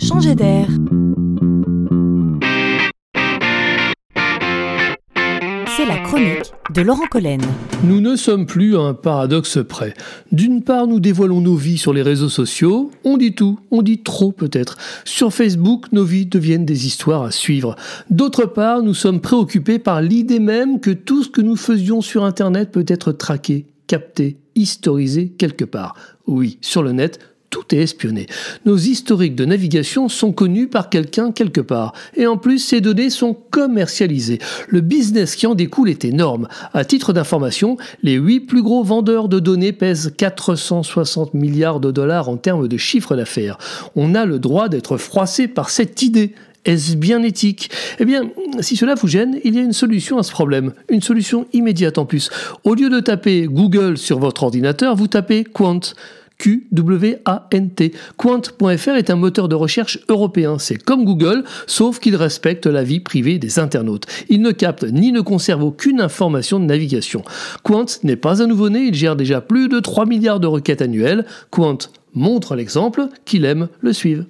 changer d'air. C'est la chronique de Laurent Collen. Nous ne sommes plus à un paradoxe près. D'une part, nous dévoilons nos vies sur les réseaux sociaux. On dit tout, on dit trop peut-être. Sur Facebook, nos vies deviennent des histoires à suivre. D'autre part, nous sommes préoccupés par l'idée même que tout ce que nous faisions sur Internet peut être traqué, capté, historisé quelque part. Oui, sur le net, espionné. Nos historiques de navigation sont connus par quelqu'un quelque part. Et en plus, ces données sont commercialisées. Le business qui en découle est énorme. À titre d'information, les huit plus gros vendeurs de données pèsent 460 milliards de dollars en termes de chiffre d'affaires. On a le droit d'être froissé par cette idée. Est-ce bien éthique? Eh bien, si cela vous gêne, il y a une solution à ce problème, une solution immédiate en plus. Au lieu de taper Google sur votre ordinateur, vous tapez Quant. Q-W-A-N-T. Quant.fr est un moteur de recherche européen. C'est comme Google, sauf qu'il respecte la vie privée des internautes. Il ne capte ni ne conserve aucune information de navigation. Quant n'est pas un nouveau-né, il gère déjà plus de 3 milliards de requêtes annuelles. Quant montre l'exemple, qu'il aime le suivre.